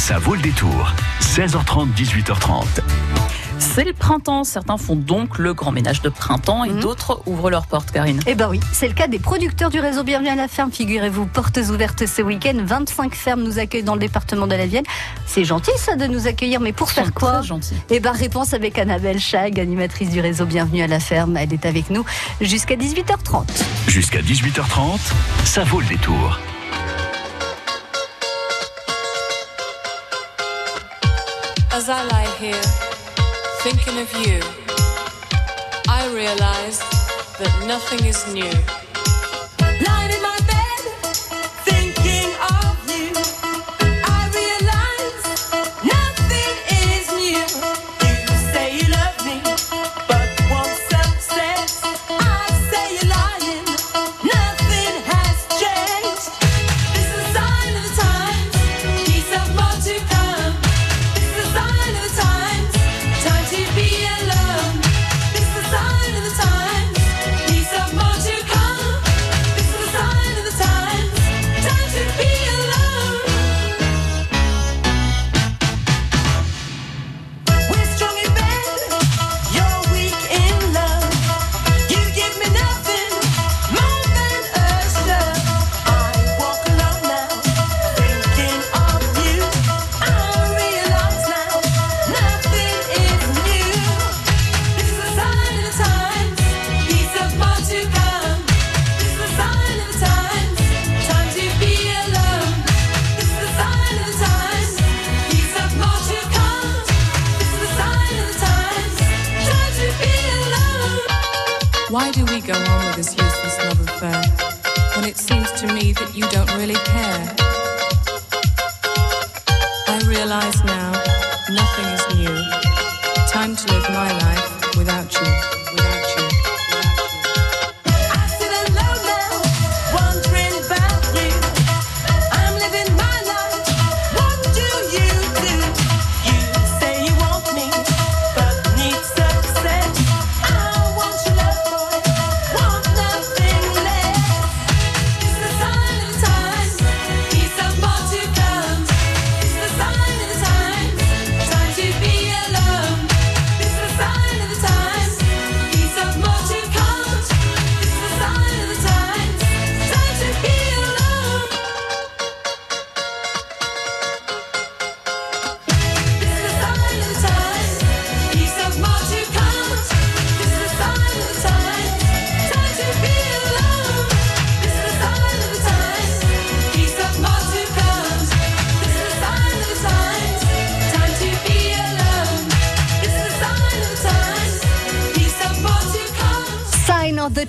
Ça vaut le détour. 16h30, 18h30. C'est le printemps. Certains font donc le grand ménage de printemps et Mhm. d'autres ouvrent leurs portes, Karine. Eh ben oui, c'est le cas des producteurs du réseau Bienvenue à la ferme. Figurez-vous, portes ouvertes ce week-end. 25 fermes nous accueillent dans le département de la Vienne. C'est gentil ça de nous accueillir, mais pour faire quoi? très gentils. Eh ben réponse avec Annabelle Chag, animatrice du réseau Bienvenue à la ferme. Elle est avec nous jusqu'à 18h30. Jusqu'à 18h30, ça vaut le détour. I lie here, thinking of you, I realize that nothing is new.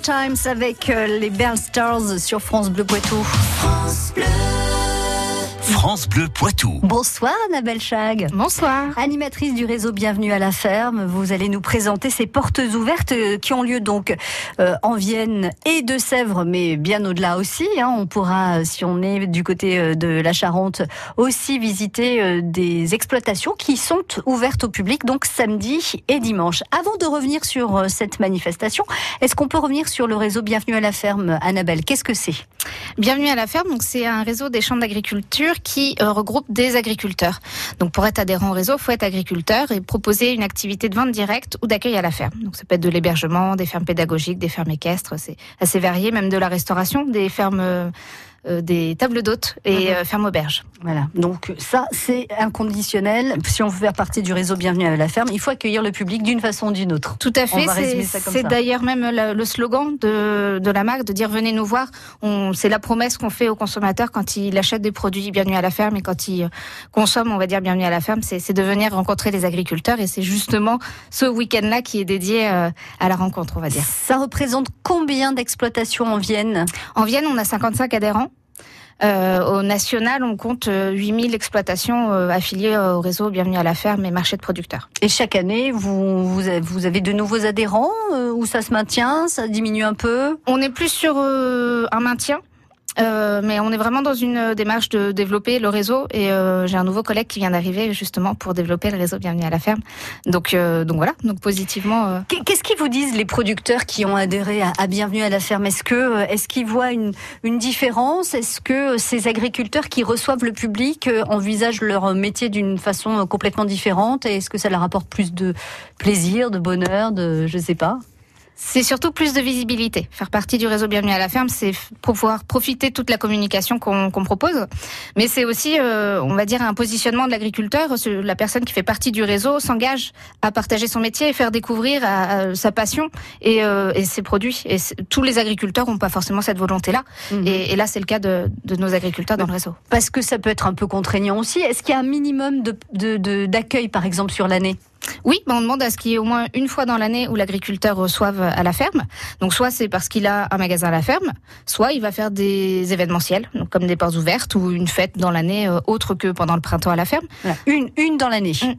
Times avec euh, les Bell Stars sur France Bleu Poitou. Poitou. Bonsoir Annabelle Chag. Bonsoir. Animatrice du réseau Bienvenue à la ferme, vous allez nous présenter ces portes ouvertes euh, qui ont lieu donc euh, en Vienne et de Sèvres, mais bien au-delà aussi. hein. On pourra, euh, si on est du côté de la Charente, aussi visiter euh, des exploitations qui sont ouvertes au public, donc samedi et dimanche. Avant de revenir sur euh, cette manifestation, est-ce qu'on peut revenir sur le réseau Bienvenue à la ferme, Annabelle? Qu'est-ce que c'est? Bienvenue à la ferme. Donc c'est un réseau des chambres d'agriculture qui euh, regroupe des agriculteurs. Donc pour être adhérent au réseau, faut être agriculteur et proposer une activité de vente directe ou d'accueil à la ferme. Donc ça peut être de l'hébergement, des fermes pédagogiques, des fermes équestres, c'est assez varié, même de la restauration, des fermes, euh, des tables d'hôtes et euh, fermes auberges. Voilà, donc ça c'est inconditionnel. Si on veut faire partie du réseau Bienvenue à la ferme, il faut accueillir le public d'une façon ou d'une autre. Tout à fait. C'est d'ailleurs même le, le slogan de, de la marque de dire venez nous voir. C'est la promesse qu'on fait aux consommateurs quand il achète des produits bienvenue à la ferme et quand il consomme, on va dire bienvenue à la ferme, c'est c'est de venir rencontrer les agriculteurs et c'est justement ce week-end-là qui est dédié euh, à la rencontre, on va dire. Ça représente combien d'exploitations en Vienne? En Vienne, on a 55 adhérents. Euh, au national, on compte euh, 8000 exploitations euh, affiliées euh, au réseau Bienvenue à la ferme et marché de producteurs. Et chaque année, vous, vous avez- vous avez de nouveaux adhérents euh, ou ça se maintient, ça diminue un peu? On est plus sur euh, un maintien. Euh, mais on est vraiment dans une euh, démarche de développer le réseau et euh, j'ai un nouveau collègue qui vient d'arriver justement pour développer le réseau Bienvenue à la ferme. Donc, euh, donc voilà, donc positivement. euh, Qu'est- Qu'est-ce qu'ils vous disent les producteurs qui ont adhéré à, Bienvenue à la ferme? Est-ce que euh, est-ce qu'ils voient une, une différence? Est-ce que ces agriculteurs qui reçoivent le public envisagent leur métier d'une façon complètement différente? Et est-ce que ça leur apporte plus de plaisir, de bonheur, de je sais pas? C'est surtout plus de visibilité. Faire partie du réseau Bienvenue à la ferme, c'est pouvoir profiter de toute la communication qu'on propose. Mais c'est aussi, euh, on va dire, un positionnement de l'agriculteur. La personne qui fait partie du réseau s'engage à partager son métier et faire découvrir à- à sa passion et, euh, et ses produits. Et tous les agriculteurs n'ont pas forcément cette volonté-là. Mhm. Et, et là, c'est le cas de, de nos agriculteurs dans le réseau. Parce que ça peut être un peu contraignant aussi. Est-ce qu'il y a un minimum de- de- de- d'accueil, par exemple, sur l'année? Oui, ben on demande à ce qu'il y ait au moins une fois dans l'année où l'agriculteur reçoive à la ferme. Donc soit c'est parce qu'il a un magasin à la ferme, soit il va faire des événementiels, donc comme des portes ouvertes ou une fête dans l'année euh, autre que pendant le printemps à la ferme. Voilà. Une, une dans l'année. Mm.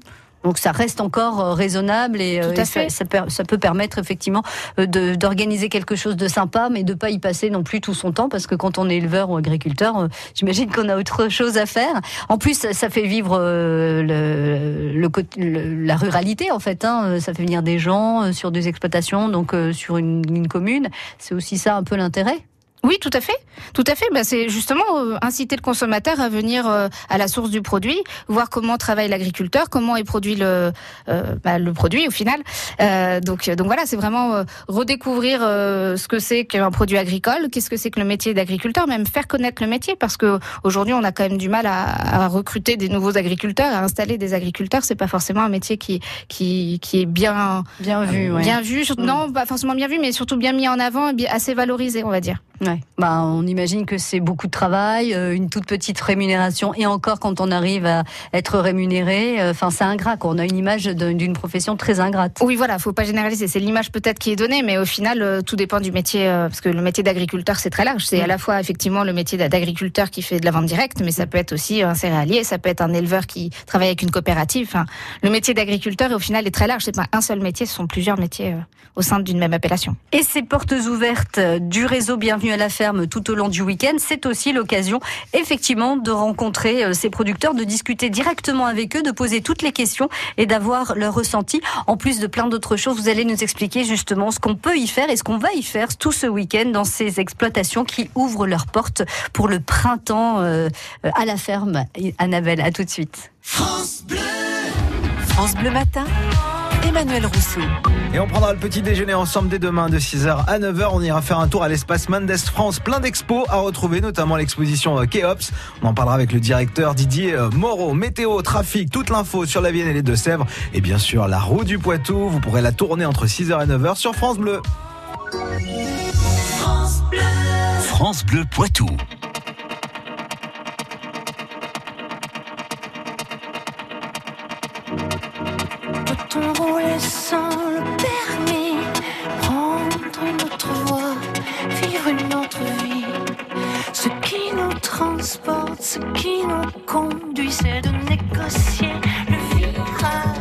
Donc ça reste encore euh, raisonnable et, euh, Tout à et ça, fait. ça per- ça peut permettre effectivement euh, d'organiser quelque chose de sympa, mais de pas y passer non plus tout son temps parce que quand on est éleveur ou agriculteur, j'imagine qu'on a autre chose à faire. En plus, ça- ça fait vivre le, le la ruralité en fait. Hein. Ça fait venir des gens sur des exploitations, donc euh, sur une, une commune. C'est aussi ça un peu l'intérêt. Oui, tout à fait, tout à fait. Ben, c'est justement euh, inciter le consommateur à venir euh, à la source du produit, voir comment travaille l'agriculteur, comment est produit le euh, bah, le produit au final. Euh, donc donc voilà, c'est vraiment euh, redécouvrir euh, ce que c'est qu'un produit agricole, qu'est-ce que c'est que le métier d'agriculteur, même faire connaître le métier, parce que aujourd'hui on a quand même du mal à, à recruter des nouveaux agriculteurs, à installer des agriculteurs. C'est pas forcément un métier qui qui qui est bien Bien vu. ouais. bien vu, surtout- Mm. non pas forcément bien vu, mais surtout bien mis en avant et bien, assez valorisé, on va dire. Ouais. Bah, on imagine que c'est beaucoup de travail, euh, une toute petite rémunération, et encore quand on arrive à être rémunéré, euh, enfin c'est ingrat. Quoi. On a une image d'un- d'une profession très ingrate. Oui, voilà, faut pas généraliser. C'est l'image peut-être qui est donnée, mais au final, euh, tout dépend du métier, parce que le métier d'agriculteur, c'est très large. C'est Mm. à la fois effectivement le métier d'a- d'agriculteur qui fait de la vente directe, mais ça peut être aussi un céréalier, ça peut être un éleveur qui travaille avec une coopérative. Enfin, le métier d'agriculteur, au final, est très large. C'est pas un seul métier, ce sont plusieurs métiers au sein d'une même appellation. Et ces portes ouvertes du réseau Bienvenue à la ferme tout au long du week-end, c'est aussi l'occasion effectivement de rencontrer euh, ces producteurs, de discuter directement avec eux, de poser toutes les questions et d'avoir leur ressenti. En plus de plein d'autres choses, vous allez nous expliquer justement ce qu'on peut y faire et ce qu'on va y faire tout ce week-end dans ces exploitations qui ouvrent leurs portes pour le printemps euh, à la ferme. Annabelle, à tout de suite. France Bleu Matin, Emmanuel Rousseau. Et on prendra le petit déjeuner ensemble dès demain de 6h à 9h. On ira faire un tour à l'espace Mendes France. Plein d'expos à retrouver, notamment l'exposition euh, Kéops. On en parlera avec le directeur Didier euh, Moreau. Météo, trafic, toute l'info sur la Vienne et les Deux-Sèvres. Et bien sûr, la roue du Poitou. Vous pourrez la tourner entre 6h et 9h sur France Bleu. France Bleu Poitou. Peut-on rouler sans le permis. Prendre une autre voie, vivre une autre vie. Ce qui nous transporte, ce qui nous conduit, c'est de négocier le virage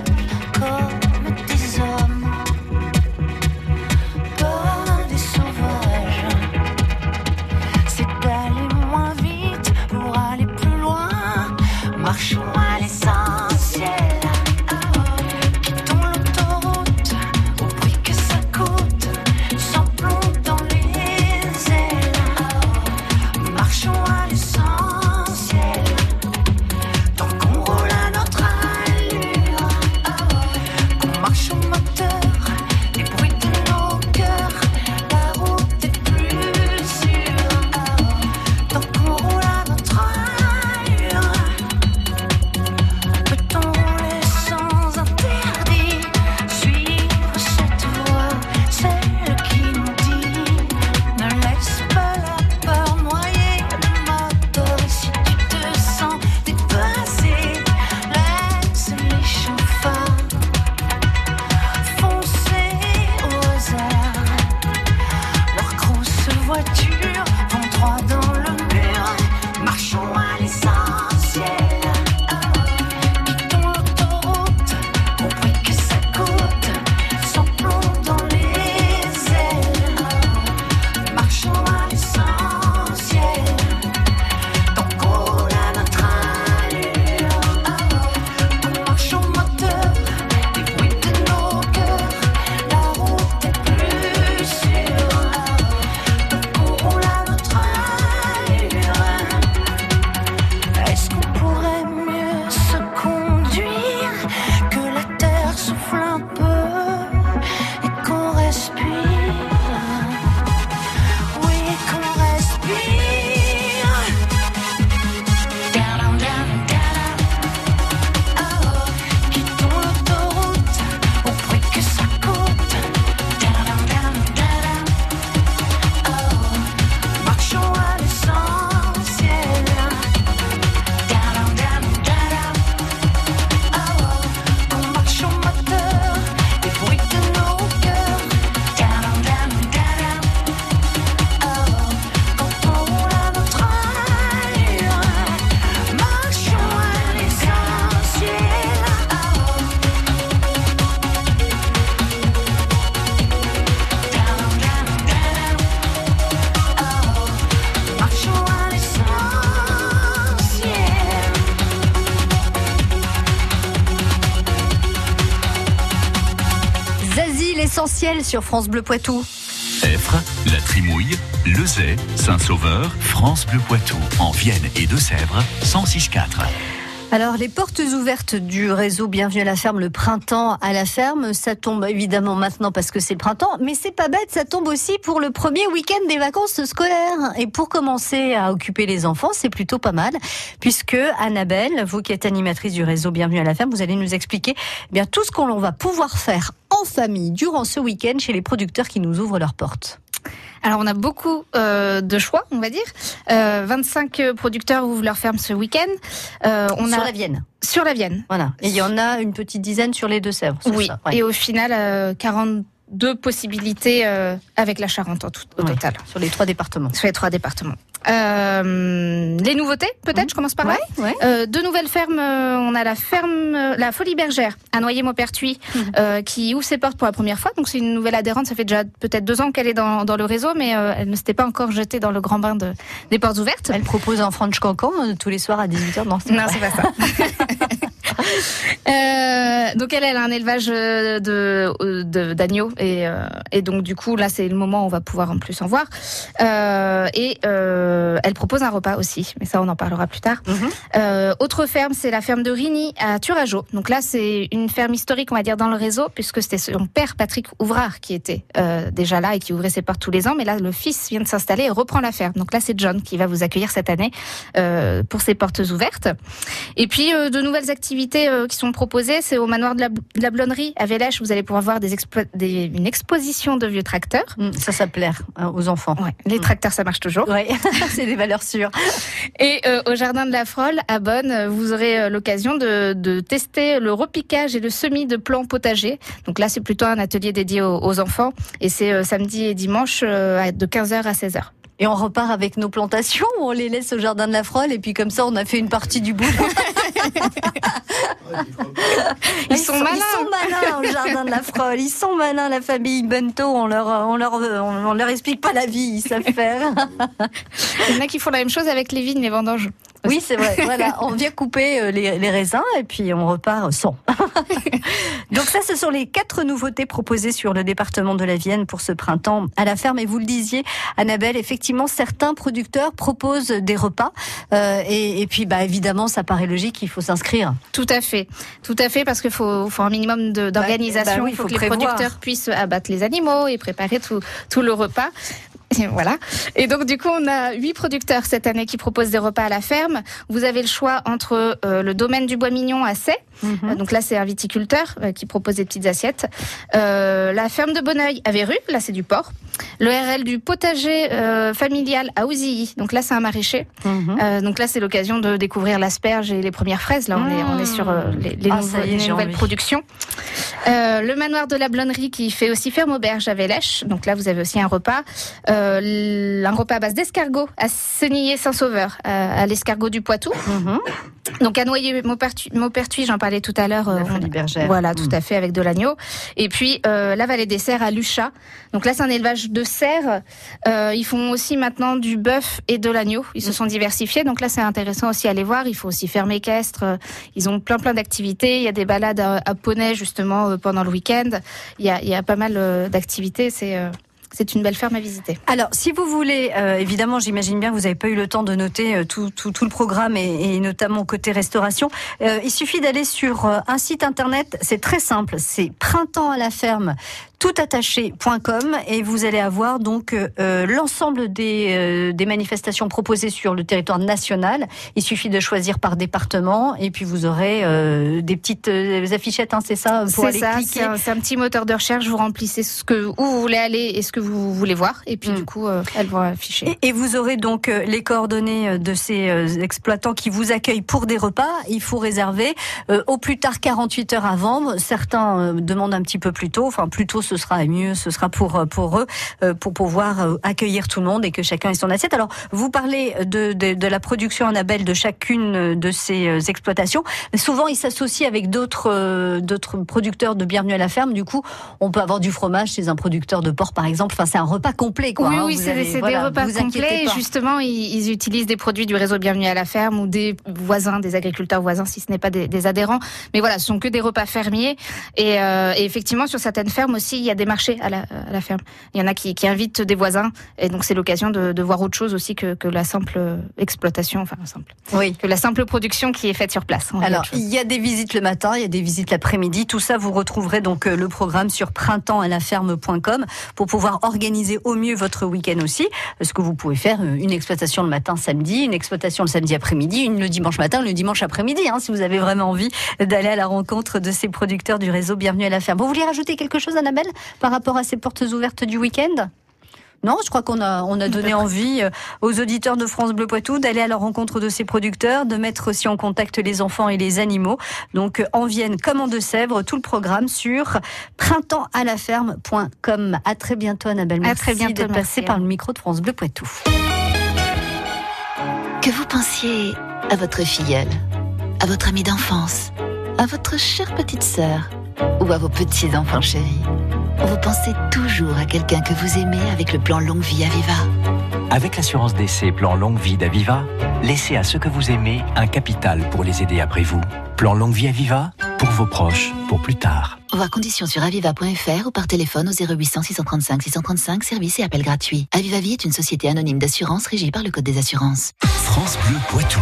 Sur France Bleu Poitou. Effre, La Trimouille, Lezay, Saint-Sauveur, France Bleu Poitou, en Vienne et Deux-Sèvres, 106.4. Alors, les portes ouvertes du réseau Bienvenue à la ferme, le printemps à la ferme, ça tombe évidemment maintenant parce que c'est le printemps, mais c'est pas bête, ça tombe aussi pour le premier week-end des vacances scolaires. Et pour commencer à occuper les enfants, c'est plutôt pas mal, puisque Annabelle, vous qui êtes animatrice du réseau Bienvenue à la ferme, vous allez nous expliquer eh bien tout ce qu'on va pouvoir faire en famille durant ce week-end chez les producteurs qui nous ouvrent leurs portes. Alors on a beaucoup euh, de choix, on va dire. Euh, 25 producteurs ouvrent leur ferme ce week-end. Euh, on Sur a la Vienne. sur la Vienne. Voilà. Et il y en a une petite dizaine sur les Deux-Sèvres. Oui. ça Ouais. Et au final, euh, 42 possibilités euh, avec la Charente en tout, au Ouais. total, Sur les trois départements. sur les trois départements. Euh, les nouveautés, peut-être, je commence par là. Ouais. Euh, deux nouvelles fermes. euh, on a la ferme, euh, la Folie Bergère à Noyer-Maupertuis, euh, qui ouvre ses portes pour la première fois. Donc c'est une nouvelle adhérente. Ça fait déjà peut-être deux ans qu'elle est dans, dans le réseau, mais euh, elle ne s'était pas encore jetée dans le grand bain de, des portes ouvertes. Elle propose un French Cancan tous les soirs à 18h. Non, c'est Non, pas c'est pas ça. Euh, donc elle, elle a un élevage euh, de euh, de- d'agneaux et, euh, et donc du coup là c'est le moment où on va pouvoir en plus en voir. Euh, et elle propose un repas aussi, mais ça on en parlera plus tard. Mhm. Autre ferme, c'est la ferme de Rigny à Turageau. Donc là c'est une ferme historique on va dire dans le réseau puisque c'était son père Patrick Ouvrard qui était déjà là et qui ouvrait ses portes tous les ans, mais là le fils vient de s'installer et reprend la ferme. Donc là c'est John qui va vous accueillir cette année pour ses portes ouvertes. Et puis de nouvelles activités euh, qui sont proposées, c'est au manoir de la, de la Blonnerie à Vélèche, vous allez pouvoir voir des, expo- des- une exposition de vieux tracteurs. Mm, Ça, ça plaire hein, aux enfants. Ouais, les tracteurs ça marche toujours. Ouais, c'est des valeurs sûres. Et euh, au jardin de la Frolle à Bonne, euh, vous aurez euh, l'occasion de, de tester le repiquage et le semis de plants potagers. Donc là c'est plutôt un atelier dédié aux, aux enfants et c'est euh, samedi et dimanche euh, de 15h à 16h. Et on repart avec nos plantations, ou on les laisse au jardin de la Frolle, et puis comme ça, on a fait une partie du boulot. Ils sont malins. Ils sont malins au jardin de la Frolle. Ils sont malins, la famille Bento. On leur, on leur, on, on leur explique pas la vie. Ils savent faire. Il y en a qui font la même chose avec les vignes, les vendanges. Oui, c'est vrai. Voilà, on vient couper euh, les, les raisins et puis on repart sans. Donc ça, ce sont les quatre nouveautés proposées sur le département de la Vienne pour ce printemps à la ferme. Et vous le disiez, Annabelle, effectivement, certains producteurs proposent des repas. Euh, et, et puis, bah, évidemment, ça paraît logique, il faut s'inscrire. Tout à fait, tout à fait, parce qu'il faut, faut un minimum de- d'organisation. bah oui, il faut, faut que les producteurs puissent abattre les animaux et préparer tout, tout le repas. Et voilà. Et donc du coup, on a huit producteurs cette année qui proposent des repas à la ferme. Vous avez le choix entre euh, le domaine du bois mignon à Sey. Euh, donc là, c'est un viticulteur euh, qui propose des petites assiettes. La ferme de Bonneuil à Verru, là c'est du porc. Le RL du potager familial à Ouzilly. Donc là, c'est un maraîcher. Euh, donc là, c'est l'occasion de découvrir l'asperge et les premières fraises. Là, on est, on est sur les, les Ah, nouveaux- est, les j'ai nouvelles envie. productions. Euh, le manoir de la Blonnerie qui fait aussi ferme auberge à Vélèche. Donc là, vous avez aussi un repas. Euh, un repas à base d'escargot à Senillé-Saint-Sauveur, euh, à l'escargot du Poitou. Mhm. Donc à Noyer-Maupertuis, Maupertuis, j'en parlais tout à l'heure. La folie on- bergère. Voilà, tout Mm. à fait, avec de l'agneau. Et puis euh, la vallée des cerfs à Luchat. Donc là, c'est un élevage de cerfs. Euh, ils font aussi maintenant du bœuf et de l'agneau. Ils se sont diversifiés. Donc là, c'est intéressant aussi à aller voir. Il faut aussi ferme équestre. Ils ont plein plein d'activités. Il y a des balades à, à poney justement euh, pendant le week-end. Il y a, pas mal euh, d'activités. C'est euh, c'est une belle ferme à visiter. Alors, si vous voulez, évidemment, j'imagine bien que vous n'avez pas eu le temps de noter tout, tout, tout le programme et, notamment côté restauration. Il suffit d'aller sur un site internet, c'est très simple, c'est printemps à la ferme toutattaché.com et vous allez avoir donc euh, l'ensemble des, euh, des manifestations proposées sur le territoire national. Il suffit de choisir par département et puis vous aurez euh, des petites euh, affichettes, hein, c'est ça, pour C'est aller ça, cliquer. c'est un, petit moteur de recherche. Vous remplissez ce que, où vous voulez aller et ce que vous voulez voir. Et puis, Mm. du coup, euh, elles vont afficher. Et, et vous aurez donc euh, les coordonnées euh, de ces euh, exploitants qui vous accueillent pour des repas. Il faut réserver euh, au plus tard 48 heures avant. Certains euh, demandent un petit peu plus tôt. Enfin, plus tôt, ce sera mieux. Ce sera pour euh, pour eux euh, pour pouvoir euh, accueillir tout le monde et que chacun ait son assiette. Alors, vous parlez de de, de la production Annabelle de chacune de ces exploitations. Souvent, ils s'associent avec d'autres d'autres producteurs de Bienvenue à la ferme. Du coup, on peut avoir du fromage chez un producteur de porc, par exemple. Enfin, c'est un repas complet, quoi. oui, hein. oui, c'est voilà, des repas complets. Et justement, ils, ils utilisent des produits du réseau Bienvenue à la ferme ou des voisins, des agriculteurs voisins, si ce n'est pas des, des adhérents. Mais voilà, ce sont que des repas fermiers. Et, euh, et effectivement, sur certaines fermes aussi, il y a des marchés à la, à la ferme. Il y en a qui, qui invitent des voisins, et donc c'est l'occasion de, de voir autre chose aussi que, que la simple exploitation, enfin simple, Oui. que la simple production qui est faite sur place. Alors, il y a des visites le matin, il y a des visites l'après-midi. Tout ça, vous retrouverez donc euh, le programme sur printemps-à-la-ferme.com pour pouvoir organiser au mieux votre week-end aussi. Parce que vous pouvez faire euh, une exploitation le matin, samedi, une exploitation le samedi après-midi, une le dimanche matin, le dimanche après-midi, hein, si vous avez vraiment envie d'aller à la rencontre de ces producteurs du réseau Bienvenue à la ferme. Vous voulez rajouter quelque chose, Annabelle, par rapport à ces portes ouvertes du week-end? Non, je crois qu'on a, on a donné envie euh, aux auditeurs de France Bleu Poitou d'aller à la rencontre de ces producteurs, de mettre aussi en contact les enfants et les animaux. Donc, euh, en Vienne comme en Deux-Sèvres, tout le programme sur printemps-à-la-ferme.com. À très bientôt, Annabelle. À Merci très bientôt, d'être merci, passée par le micro de France Bleu Poitou. Que vous pensiez à votre filleule, à votre amie d'enfance, à votre chère petite sœur ou à vos petits-enfants chéris, pensez toujours à quelqu'un que vous aimez avec le plan Longue Vie Aviva. Avec l'assurance d'essai Plan Longue Vie d'Aviva, laissez à ceux que vous aimez un capital pour les aider après vous. Plan Longue Vie Aviva, pour vos proches, pour plus tard. Voir conditions sur aviva.fr ou par téléphone au 0800 635 635, service et appel gratuit. Aviva Vie est une société anonyme d'assurance régie par le Code des assurances. France Bleu Poitou.